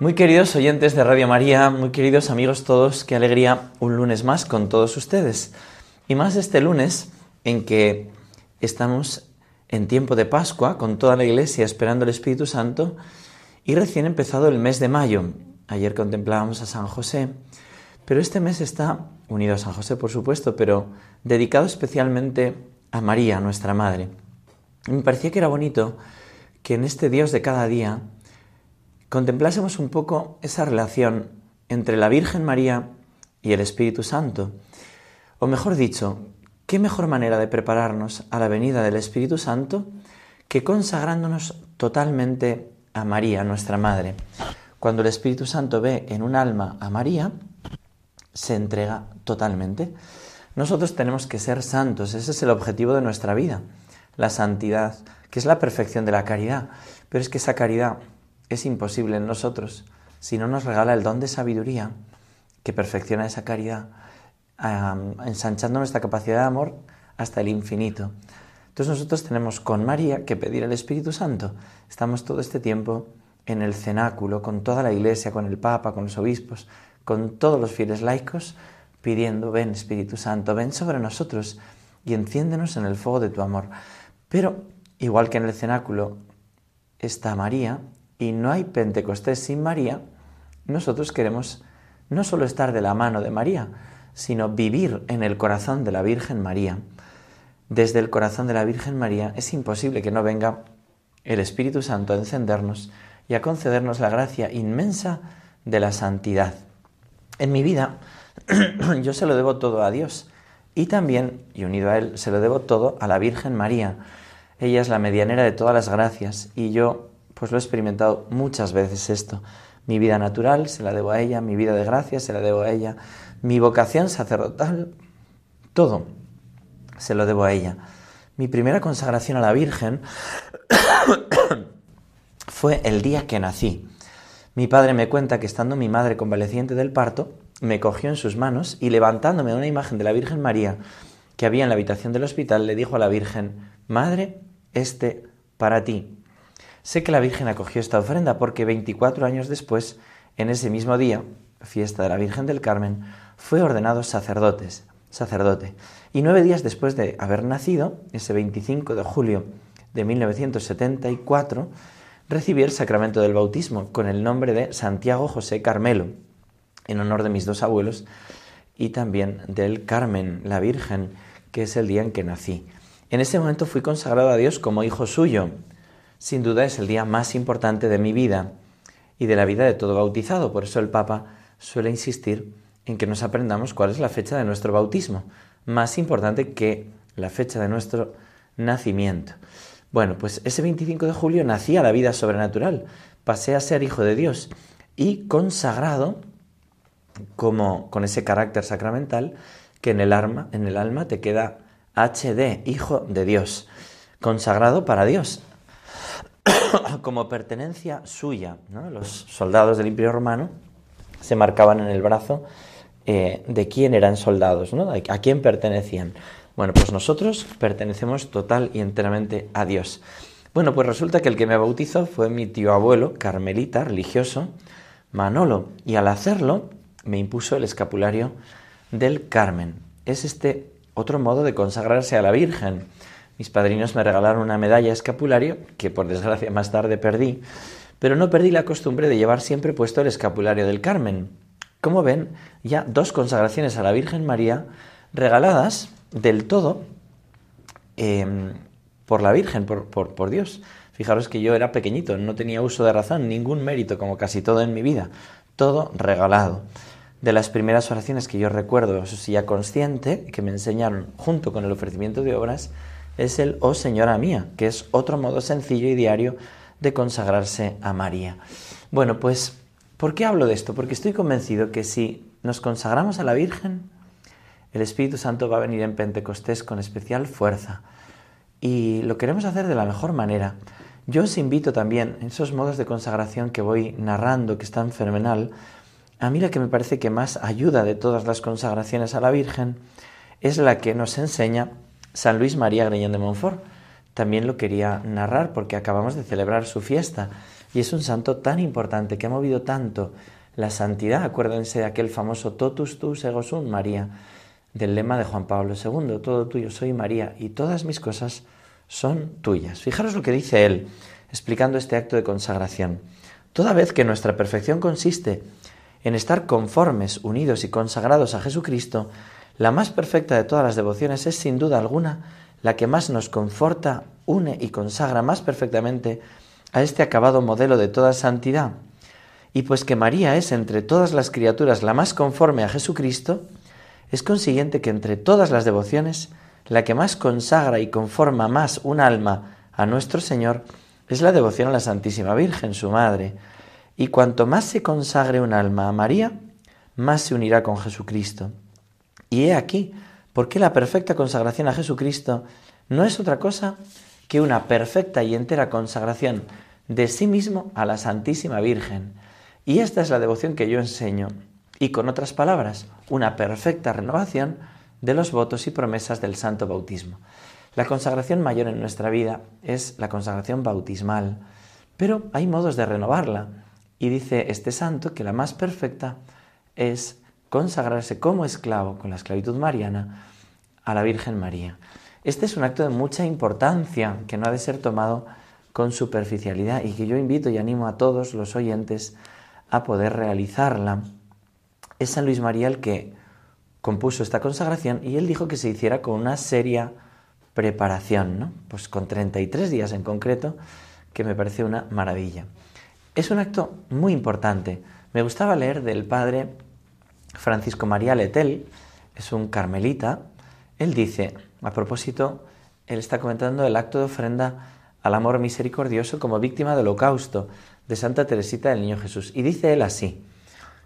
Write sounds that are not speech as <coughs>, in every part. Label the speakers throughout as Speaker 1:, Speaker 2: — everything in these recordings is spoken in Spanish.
Speaker 1: Muy queridos oyentes de Radio María, muy queridos amigos todos, qué alegría un lunes más con todos ustedes. Y más este lunes en que estamos en tiempo de Pascua con toda la iglesia esperando el Espíritu Santo y recién empezado el mes de mayo. Ayer contemplábamos a San José, pero este mes está unido a San José, por supuesto, pero dedicado especialmente a María, nuestra Madre. Me parecía que era bonito que en este Dios de cada día contemplásemos un poco esa relación entre la Virgen María y el Espíritu Santo. O mejor dicho, ¿qué mejor manera de prepararnos a la venida del Espíritu Santo que consagrándonos totalmente a María, nuestra Madre? Cuando el Espíritu Santo ve en un alma a María, se entrega totalmente. Nosotros tenemos que ser santos, ese es el objetivo de nuestra vida, la santidad, que es la perfección de la caridad. Pero es que esa caridad es imposible en nosotros si no nos regala el don de sabiduría que perfecciona esa caridad, ensanchando nuestra capacidad de amor hasta el infinito. Entonces nosotros tenemos con María que pedir el Espíritu Santo. Estamos todo este tiempo en el cenáculo, con toda la iglesia, con el Papa, con los obispos, con todos los fieles laicos, pidiendo, ven Espíritu Santo, ven sobre nosotros y enciéndenos en el fuego de tu amor. Pero, igual que en el cenáculo está María, y no hay Pentecostés sin María, nosotros queremos no solo estar de la mano de María, sino vivir en el corazón de la Virgen María. Desde el corazón de la Virgen María es imposible que no venga el Espíritu Santo a encendernos y a concedernos la gracia inmensa de la santidad. En mi vida <clears throat> yo se lo debo todo a Dios y también, y unido a Él, se lo debo todo a la Virgen María. Ella es la medianera de todas las gracias y yo pues lo he experimentado muchas veces esto. Mi vida natural se la debo a ella, mi vida de gracia se la debo a ella, mi vocación sacerdotal, todo se lo debo a ella. Mi primera consagración a la Virgen <coughs> fue el día que nací. Mi padre me cuenta que estando mi madre convaleciente del parto, me cogió en sus manos y levantándome una imagen de la Virgen María que había en la habitación del hospital, le dijo a la Virgen, Madre, este para ti. Sé que la Virgen acogió esta ofrenda porque 24 años después, en ese mismo día, fiesta de la Virgen del Carmen, fue ordenado sacerdotes, sacerdote. Y nueve días después de haber nacido, ese 25 de julio de 1974, recibí el sacramento del bautismo con el nombre de Santiago José Carmelo, en honor de mis dos abuelos y también del Carmen, la Virgen, que es el día en que nací. En ese momento fui consagrado a Dios como hijo suyo, sin duda es el día más importante de mi vida y de la vida de todo bautizado. Por eso el Papa suele insistir en que nos aprendamos cuál es la fecha de nuestro bautismo, más importante que la fecha de nuestro nacimiento. Bueno, pues ese 25 de julio nací a la vida sobrenatural, pasé a ser hijo de Dios y consagrado como con ese carácter sacramental que en el alma, en el alma te queda HD, hijo de Dios, consagrado para Dios, <coughs> como pertenencia suya. Los soldados del Imperio Romano se marcaban en el brazo eh, de quién eran soldados, ¿no? a quién pertenecían. Bueno, pues nosotros pertenecemos total y enteramente a Dios. Bueno, pues resulta que el que me bautizó fue mi tío abuelo, carmelita, religioso, Manolo, y al hacerlo me impuso el escapulario del Carmen. Es este otro modo de consagrarse a la Virgen. Mis padrinos me regalaron una medalla escapulario que por desgracia más tarde perdí, pero no perdí la costumbre de llevar siempre puesto el escapulario del Carmen. Como ven, ya dos consagraciones a la Virgen María regaladas del todo em, por la Virgen, por, por Dios. Fijaros que yo era pequeñito, no tenía uso de razón, ningún mérito, como casi todo en mi vida, todo regalado. De las primeras oraciones que yo recuerdo, eso sí ya consciente, que me enseñaron junto con el ofrecimiento de obras, es el Oh Señora mía, que es otro modo sencillo y diario de consagrarse a María. Bueno, pues, ¿por qué hablo de esto? Porque estoy convencido que si nos consagramos a la Virgen, el Espíritu Santo va a venir en Pentecostés con especial fuerza. Y lo queremos hacer de la mejor manera. Yo os invito también, en esos modos de consagración que voy narrando, que están fenomenal, a mí la que me parece que más ayuda de todas las consagraciones a la Virgen es la que nos enseña San Luis María Greñón de Montfort. También lo quería narrar porque acabamos de celebrar su fiesta y es un santo tan importante que ha movido tanto la santidad. Acuérdense de aquel famoso totus tus ego sum María del lema de Juan Pablo II, todo tuyo soy María y todas mis cosas son tuyas. Fijaros lo que dice él, explicando este acto de consagración. Toda vez que nuestra perfección consiste en estar conformes, unidos y consagrados a Jesucristo, la más perfecta de todas las devociones es sin duda alguna la que más nos conforta, une y consagra más perfectamente a este acabado modelo de toda santidad. Y pues que María es entre todas las criaturas la más conforme a Jesucristo, es consiguiente que entre todas las devociones, la que más consagra y conforma más un alma a nuestro Señor es la devoción a la Santísima Virgen, su Madre. Y cuanto más se consagre un alma a María, más se unirá con Jesucristo. Y he aquí, porque la perfecta consagración a Jesucristo no es otra cosa que una perfecta y entera consagración de sí mismo a la Santísima Virgen. Y esta es la devoción que yo enseño y con otras palabras, una perfecta renovación de los votos y promesas del santo bautismo. La consagración mayor en nuestra vida es la consagración bautismal, pero hay modos de renovarla. Y dice este santo que la más perfecta es consagrarse como esclavo con la esclavitud mariana a la Virgen María. Este es un acto de mucha importancia que no ha de ser tomado con superficialidad y que yo invito y animo a todos los oyentes a poder realizarla es San Luis María el que compuso esta consagración y él dijo que se hiciera con una seria preparación, ¿no? Pues con 33 días en concreto, que me parece una maravilla. Es un acto muy importante. Me gustaba leer del padre Francisco María Letel, es un carmelita. Él dice, a propósito, él está comentando el acto de ofrenda al amor misericordioso como víctima del holocausto de Santa Teresita del Niño Jesús. Y dice él así,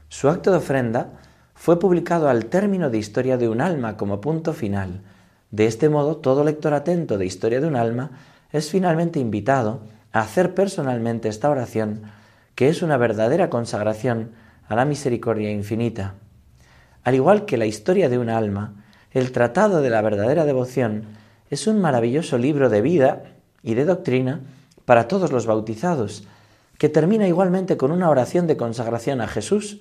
Speaker 1: su acto de ofrenda fue publicado al término de Historia de un alma como punto final. De este modo, todo lector atento de Historia de un alma es finalmente invitado a hacer personalmente esta oración, que es una verdadera consagración a la misericordia infinita. Al igual que la historia de un alma, el Tratado de la verdadera devoción es un maravilloso libro de vida y de doctrina para todos los bautizados, que termina igualmente con una oración de consagración a Jesús,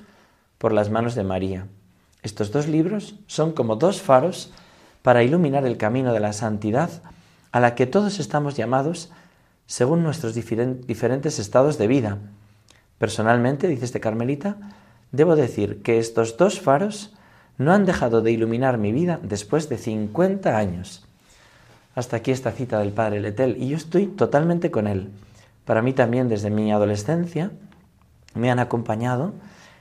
Speaker 1: por las manos de María. Estos dos libros son como dos faros para iluminar el camino de la santidad a la que todos estamos llamados según nuestros diferentes estados de vida. Personalmente, dice este carmelita, debo decir que estos dos faros no han dejado de iluminar mi vida después de 50 años. Hasta aquí esta cita del padre Letel y yo estoy totalmente con él. Para mí también desde mi adolescencia me han acompañado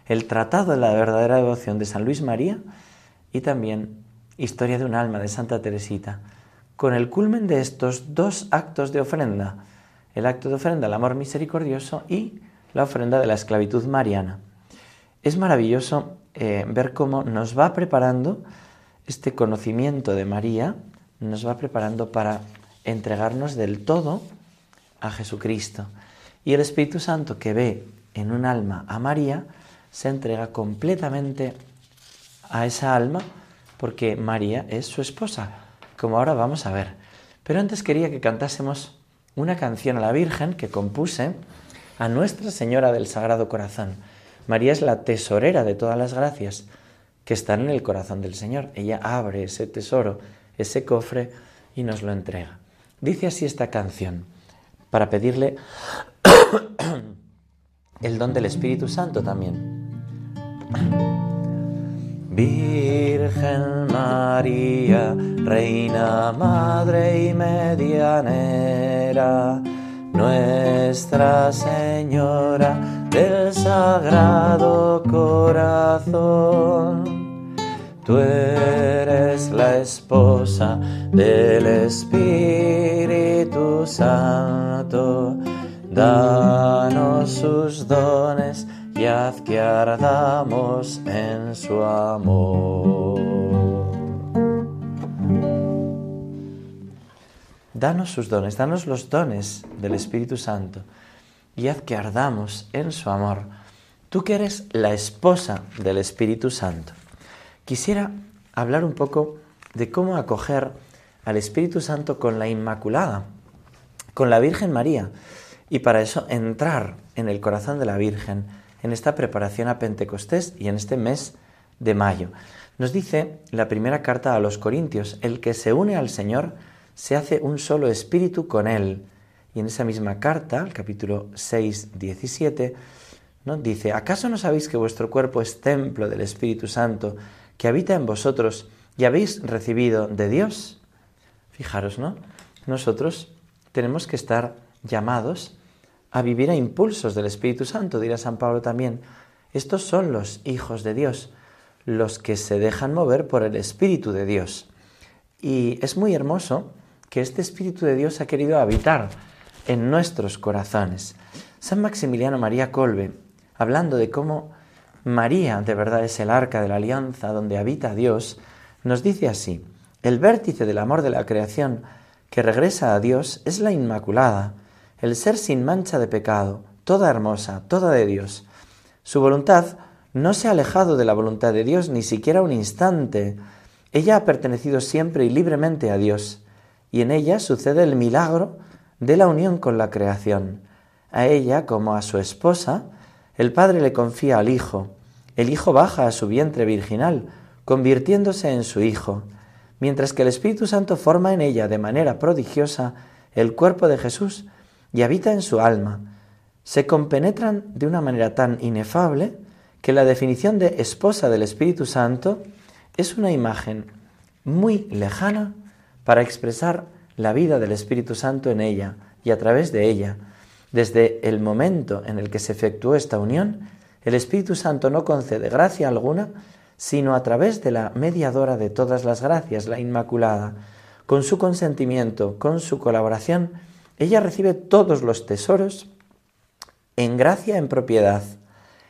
Speaker 1: el Tratado de la verdadera devoción de San Luis María y también Historia de un alma de Santa Teresita, con el culmen de estos dos actos de ofrenda, el acto de ofrenda al amor misericordioso y la ofrenda de la esclavitud mariana. Es maravilloso eh, ver cómo nos va preparando este conocimiento de María, nos va preparando para entregarnos del todo a Jesucristo. Y el Espíritu Santo que ve en un alma a María, se entrega completamente a esa alma porque María es su esposa, como ahora vamos a ver. Pero antes quería que cantásemos una canción a la Virgen que compuse a Nuestra Señora del Sagrado Corazón. María es la tesorera de todas las gracias que están en el corazón del Señor. Ella abre ese tesoro, ese cofre y nos lo entrega. Dice así esta canción para pedirle <coughs> el don del Espíritu Santo también. Virgen María, Reina, Madre y Medianera, Nuestra Señora del Sagrado Corazón, tú eres la esposa del Espíritu Santo, danos sus dones y haz que ardamos en su amor. Danos sus dones, danos los dones del Espíritu Santo y haz que ardamos en su amor. Tú que eres la esposa del Espíritu Santo. Quisiera hablar un poco de cómo acoger al Espíritu Santo con la Inmaculada, con la Virgen María, y para eso entrar en el corazón de la Virgen en esta preparación a Pentecostés y en este mes de mayo. Nos dice la primera carta a los Corintios, el que se une al Señor se hace un solo espíritu con Él. Y en esa misma carta, el capítulo 6, 17, nos dice, ¿acaso no sabéis que vuestro cuerpo es templo del Espíritu Santo que habita en vosotros y habéis recibido de Dios? Fijaros, ¿no? Nosotros tenemos que estar llamados a vivir a impulsos del Espíritu Santo, dirá San Pablo también. Estos son los hijos de Dios, los que se dejan mover por el Espíritu de Dios. Y es muy hermoso que este Espíritu de Dios ha querido habitar en nuestros corazones. San Maximiliano María Colbe, hablando de cómo María de verdad es el arca de la alianza donde habita Dios, nos dice así, el vértice del amor de la creación que regresa a Dios es la Inmaculada, el ser sin mancha de pecado, toda hermosa, toda de Dios. Su voluntad no se ha alejado de la voluntad de Dios ni siquiera un instante. Ella ha pertenecido siempre y libremente a Dios, y en ella sucede el milagro de la unión con la creación. A ella, como a su esposa, el Padre le confía al Hijo. El Hijo baja a su vientre virginal, convirtiéndose en su Hijo, mientras que el Espíritu Santo forma en ella de manera prodigiosa el cuerpo de Jesús, y habita en su alma, se compenetran de una manera tan inefable que la definición de esposa del Espíritu Santo es una imagen muy lejana para expresar la vida del Espíritu Santo en ella y a través de ella. Desde el momento en el que se efectuó esta unión, el Espíritu Santo no concede gracia alguna, sino a través de la mediadora de todas las gracias, la Inmaculada. Con su consentimiento, con su colaboración, ella recibe todos los tesoros en gracia, en propiedad,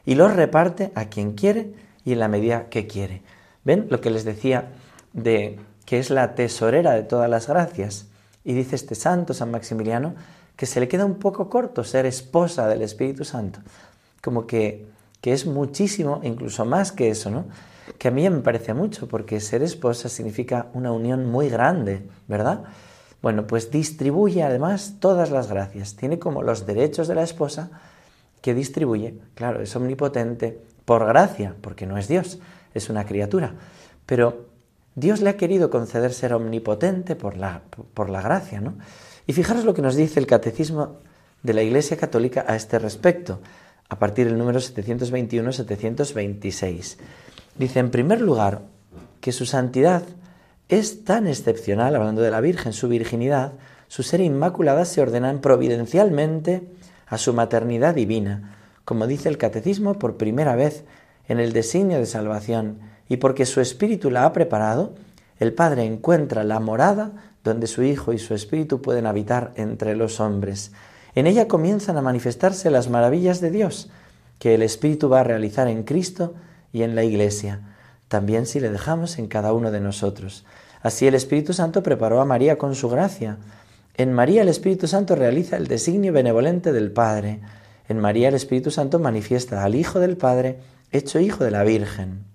Speaker 1: y los reparte a quien quiere y en la medida que quiere. ¿Ven lo que les decía de que es la tesorera de todas las gracias? Y dice este santo, San Maximiliano, que se le queda un poco corto ser esposa del Espíritu Santo. Como que, que es muchísimo, incluso más que eso, ¿no? Que a mí me parece mucho, porque ser esposa significa una unión muy grande, ¿verdad? Bueno, pues distribuye además todas las gracias. Tiene como los derechos de la esposa que distribuye. Claro, es omnipotente por gracia, porque no es Dios, es una criatura. Pero Dios le ha querido conceder ser omnipotente por la, por la gracia, ¿no? Y fijaros lo que nos dice el Catecismo de la Iglesia Católica a este respecto, a partir del número 721-726. Dice, en primer lugar, que su santidad es tan excepcional, hablando de la Virgen, su virginidad, su ser inmaculada se ordenan providencialmente a su maternidad divina, como dice el Catecismo por primera vez en el designio de salvación, y porque su Espíritu la ha preparado, el Padre encuentra la morada donde su Hijo y su Espíritu pueden habitar entre los hombres. En ella comienzan a manifestarse las maravillas de Dios, que el Espíritu va a realizar en Cristo y en la Iglesia también si le dejamos en cada uno de nosotros. Así el Espíritu Santo preparó a María con su gracia. En María el Espíritu Santo realiza el designio benevolente del Padre. En María el Espíritu Santo manifiesta al Hijo del Padre, hecho Hijo de la Virgen.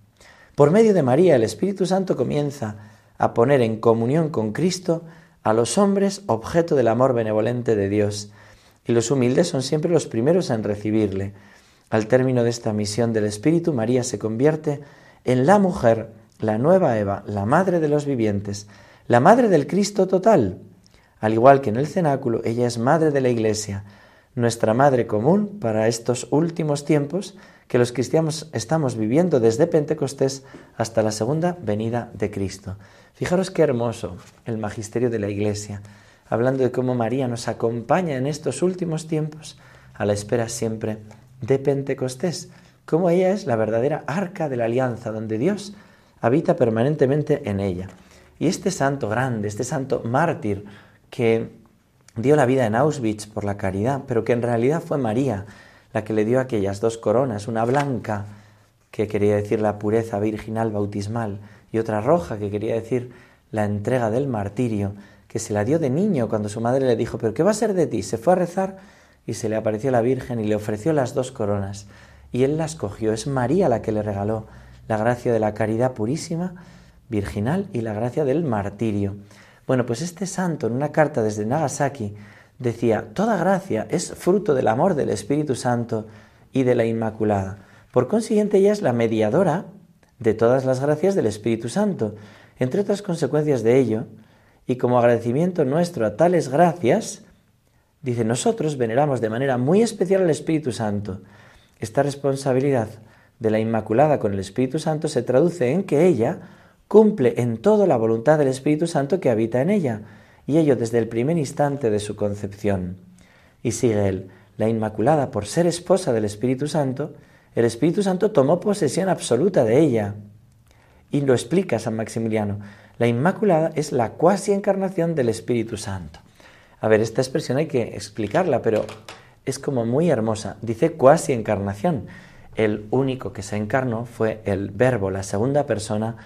Speaker 1: Por medio de María el Espíritu Santo comienza a poner en comunión con Cristo a los hombres objeto del amor benevolente de Dios, y los humildes son siempre los primeros en recibirle. Al término de esta misión del Espíritu, María se convierte en la mujer, la nueva Eva, la madre de los vivientes, la madre del Cristo total. Al igual que en el cenáculo, ella es madre de la Iglesia, nuestra madre común para estos últimos tiempos que los cristianos estamos viviendo desde Pentecostés hasta la segunda venida de Cristo. Fijaros qué hermoso el magisterio de la Iglesia, hablando de cómo María nos acompaña en estos últimos tiempos a la espera siempre de Pentecostés cómo ella es la verdadera arca de la alianza, donde Dios habita permanentemente en ella. Y este santo grande, este santo mártir que dio la vida en Auschwitz por la caridad, pero que en realidad fue María la que le dio aquellas dos coronas, una blanca que quería decir la pureza virginal bautismal y otra roja que quería decir la entrega del martirio, que se la dio de niño cuando su madre le dijo, pero ¿qué va a ser de ti? Se fue a rezar y se le apareció la Virgen y le ofreció las dos coronas. Y él las cogió. Es María la que le regaló la gracia de la caridad purísima, virginal, y la gracia del martirio. Bueno, pues este santo en una carta desde Nagasaki decía, toda gracia es fruto del amor del Espíritu Santo y de la Inmaculada. Por consiguiente, ella es la mediadora de todas las gracias del Espíritu Santo. Entre otras consecuencias de ello, y como agradecimiento nuestro a tales gracias, dice, nosotros veneramos de manera muy especial al Espíritu Santo. Esta responsabilidad de la Inmaculada con el Espíritu Santo se traduce en que ella cumple en todo la voluntad del Espíritu Santo que habita en ella, y ello desde el primer instante de su concepción. Y sigue él, la Inmaculada, por ser esposa del Espíritu Santo, el Espíritu Santo tomó posesión absoluta de ella. Y lo explica San Maximiliano. La Inmaculada es la cuasi encarnación del Espíritu Santo. A ver, esta expresión hay que explicarla, pero es como muy hermosa. Dice cuasi encarnación. El único que se encarnó fue el Verbo, la segunda persona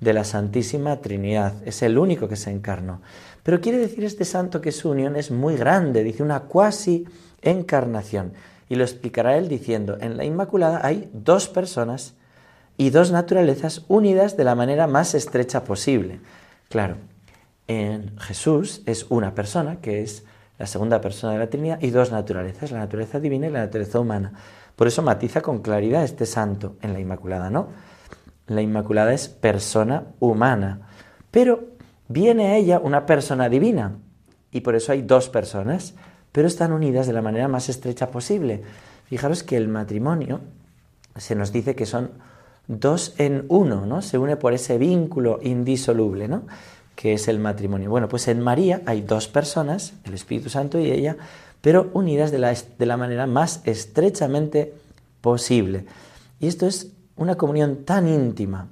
Speaker 1: de la Santísima Trinidad. Es el único que se encarnó. Pero quiere decir este santo que su unión es muy grande, dice una cuasi encarnación. Y lo explicará él diciendo, en la Inmaculada hay dos personas y dos naturalezas unidas de la manera más estrecha posible. Claro, en Jesús es una persona, que es la segunda persona de la Trinidad, y dos naturalezas, la naturaleza divina y la naturaleza humana. Por eso matiza con claridad este santo en la Inmaculada, ¿no? La Inmaculada es persona humana, pero viene a ella una persona divina, y por eso hay dos personas, pero están unidas de la manera más estrecha posible. Fijaros que el matrimonio se nos dice que son dos en uno, ¿no? Se une por ese vínculo indisoluble, ¿no? Que es el matrimonio. Bueno, pues en María hay dos personas, el Espíritu Santo y ella, pero unidas de la, de la manera más estrechamente posible. Y esto es una comunión tan íntima,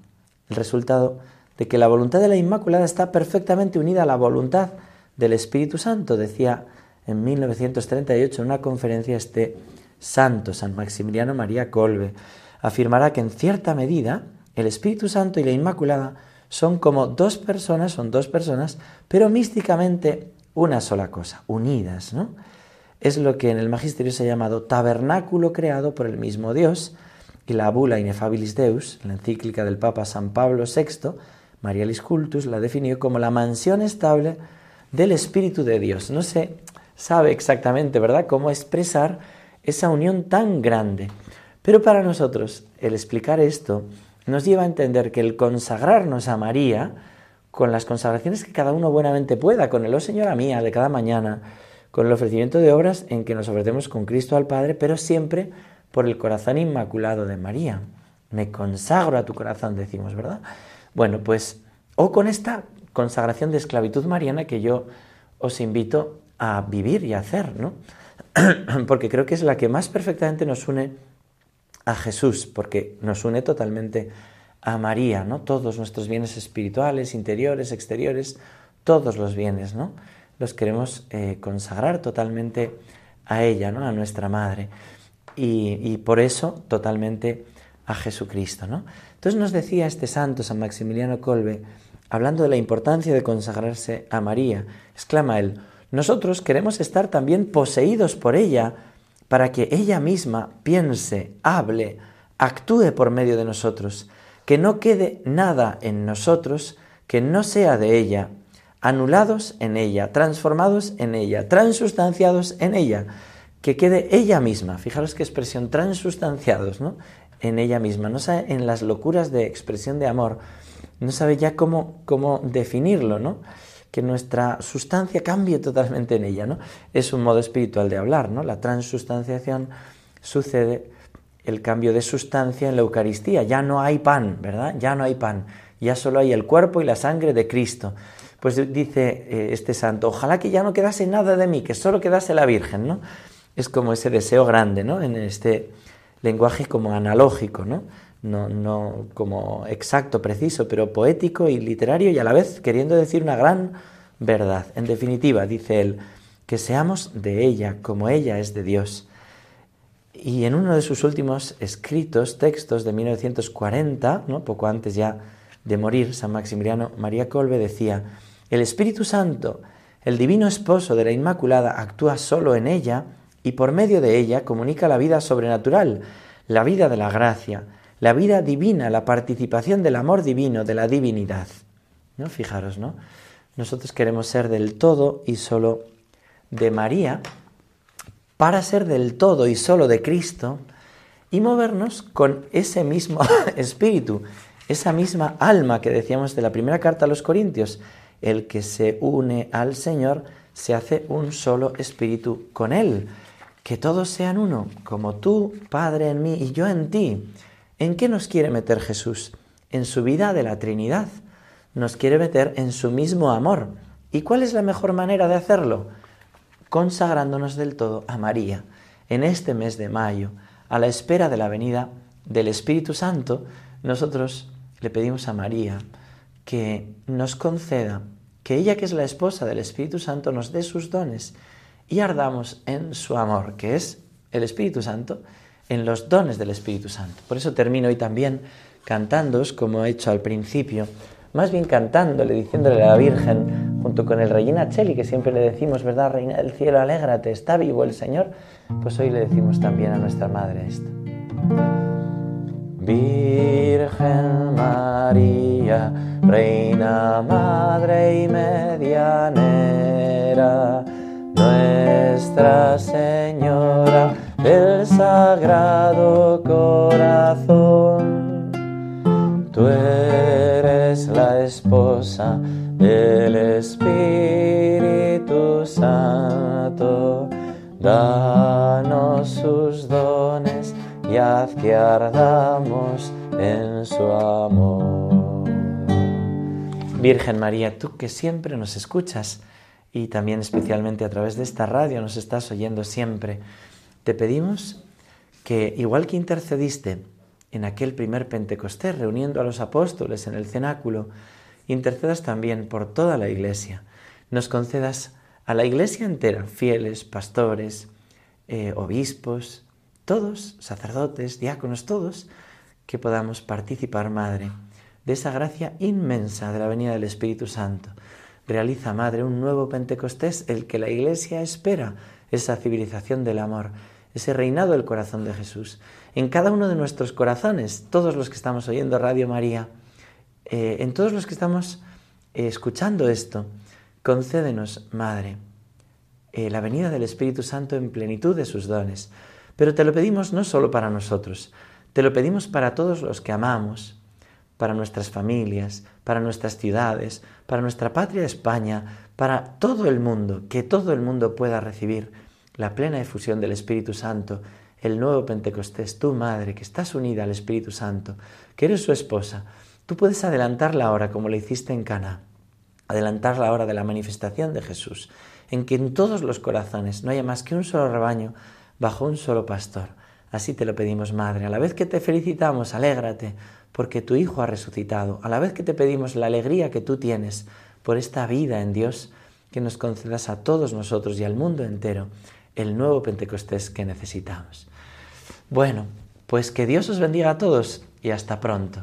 Speaker 1: el resultado de que la voluntad de la Inmaculada está perfectamente unida a la voluntad del Espíritu Santo, decía en 1938 en una conferencia este santo, San Maximiliano María Colbe afirmará que en cierta medida el Espíritu Santo y la Inmaculada son como dos personas, son dos personas, pero místicamente una sola cosa, unidas, ¿no? Es lo que en el magisterio se ha llamado tabernáculo creado por el mismo Dios, y la bula Inefabilis Deus, la encíclica del Papa San Pablo VI, Marialis Cultus, la definió como la mansión estable del Espíritu de Dios. No se sabe exactamente, ¿verdad?, cómo expresar esa unión tan grande. Pero para nosotros el explicar esto nos lleva a entender que el consagrarnos a María, con las consagraciones que cada uno buenamente pueda, con el Oh Señora mía de cada mañana, con el ofrecimiento de obras en que nos ofrecemos con Cristo al Padre, pero siempre por el corazón inmaculado de María. Me consagro a tu corazón, decimos, ¿verdad? Bueno, pues, o con esta consagración de esclavitud mariana que yo os invito a vivir y a hacer, ¿no? <clears throat> Porque creo que es la que más perfectamente nos une a Jesús, porque nos une totalmente a María, ¿no? Todos nuestros bienes espirituales, interiores, exteriores, todos los bienes, ¿no? Los queremos eh, consagrar totalmente a ella, ¿no? A nuestra Madre. Y, por eso totalmente a Jesucristo, ¿no? Entonces nos decía este santo, San Maximiliano Colbe, hablando de la importancia de consagrarse a María, exclama él, nosotros queremos estar también poseídos por ella, para que ella misma piense, hable, actúe por medio de nosotros, que no quede nada en nosotros que no sea de ella, anulados en ella, transformados en ella, transustanciados en ella, que quede ella misma, fijaros qué expresión, transustanciados, ¿no? En ella misma, no sabe, en las locuras de expresión de amor, no sabe ya cómo, cómo definirlo, ¿no? que nuestra sustancia cambie totalmente en ella, ¿no? Es un modo espiritual de hablar, ¿no? La transustanciación sucede el cambio de sustancia en la Eucaristía. Ya no hay pan, ¿verdad? Ya no hay pan. Ya solo hay el cuerpo y la sangre de Cristo. Pues dice eh, este santo, ojalá que ya no quedase nada de mí, que solo quedase la Virgen, ¿no? Es como ese deseo grande, ¿no? En este lenguaje como analógico, ¿no? no, no como exacto, preciso, pero poético y literario y a la vez queriendo decir una gran verdad. En definitiva, dice él, que seamos de ella como ella es de Dios. Y en uno de sus últimos escritos, textos de 1940, ¿no? poco antes ya de morir, San Maximiliano María Colbe decía, el Espíritu Santo, el divino esposo de la Inmaculada, actúa solo en ella y por medio de ella comunica la vida sobrenatural, la vida de la gracia, la vida divina, la participación del amor divino, de la divinidad. ¿No? Fijaros, ¿no? Nosotros queremos ser del todo y solo de María, para ser del todo y solo de Cristo y movernos con ese mismo <laughs> espíritu, esa misma alma que decíamos de la primera carta a los Corintios. El que se une al Señor se hace un solo espíritu con Él. Que todos sean uno, como tú, Padre, en mí y yo en ti. ¿En qué nos quiere meter Jesús? En su vida de la Trinidad. Nos quiere meter en su mismo amor. ¿Y cuál es la mejor manera de hacerlo? consagrándonos del todo a María en este mes de mayo, a la espera de la venida del Espíritu Santo, nosotros le pedimos a María que nos conceda que ella que es la esposa del Espíritu Santo nos dé sus dones y ardamos en su amor, que es el Espíritu Santo, en los dones del Espíritu Santo. Por eso termino hoy también cantándoos, como he hecho al principio, más bien cantándole, diciéndole a la Virgen, junto con el Regina Cheli, que siempre le decimos, ¿verdad, Reina del Cielo, alégrate, está vivo el Señor? Pues hoy le decimos también a nuestra Madre esto. Virgen María, Reina, Madre y Medianera, Nuestra Señora del Sagrado Corazón, tú la esposa del Espíritu Santo. Danos sus dones y haz que ardamos en su amor. Virgen María, tú que siempre nos escuchas y también especialmente a través de esta radio nos estás oyendo siempre, te pedimos que, igual que intercediste en aquel primer Pentecostés, reuniendo a los apóstoles en el cenáculo, intercedas también por toda la Iglesia. Nos concedas a la Iglesia entera, fieles, pastores, eh, obispos, todos, sacerdotes, diáconos, todos, que podamos participar, Madre, de esa gracia inmensa de la venida del Espíritu Santo. Realiza, Madre, un nuevo Pentecostés, el que la Iglesia espera, esa civilización del amor, ese reinado del corazón de Jesús en cada uno de nuestros corazones, todos los que estamos oyendo Radio María, eh, en todos los que estamos eh, escuchando esto, concédenos, Madre, eh, la venida del Espíritu Santo en plenitud de sus dones. Pero te lo pedimos no solo para nosotros, te lo pedimos para todos los que amamos, para nuestras familias, para nuestras ciudades, para nuestra patria España, para todo el mundo, que todo el mundo pueda recibir la plena efusión del Espíritu Santo el nuevo Pentecostés, tu madre, que estás unida al Espíritu Santo, que eres su esposa, tú puedes adelantar la hora como lo hiciste en Cana, adelantar la hora de la manifestación de Jesús, en que en todos los corazones no haya más que un solo rebaño bajo un solo pastor. Así te lo pedimos, Madre. A la vez que te felicitamos, alégrate, porque tu Hijo ha resucitado. A la vez que te pedimos la alegría que tú tienes por esta vida en Dios, que nos concedas a todos nosotros y al mundo entero el nuevo Pentecostés que necesitamos. Bueno, pues que Dios os bendiga a todos y hasta pronto.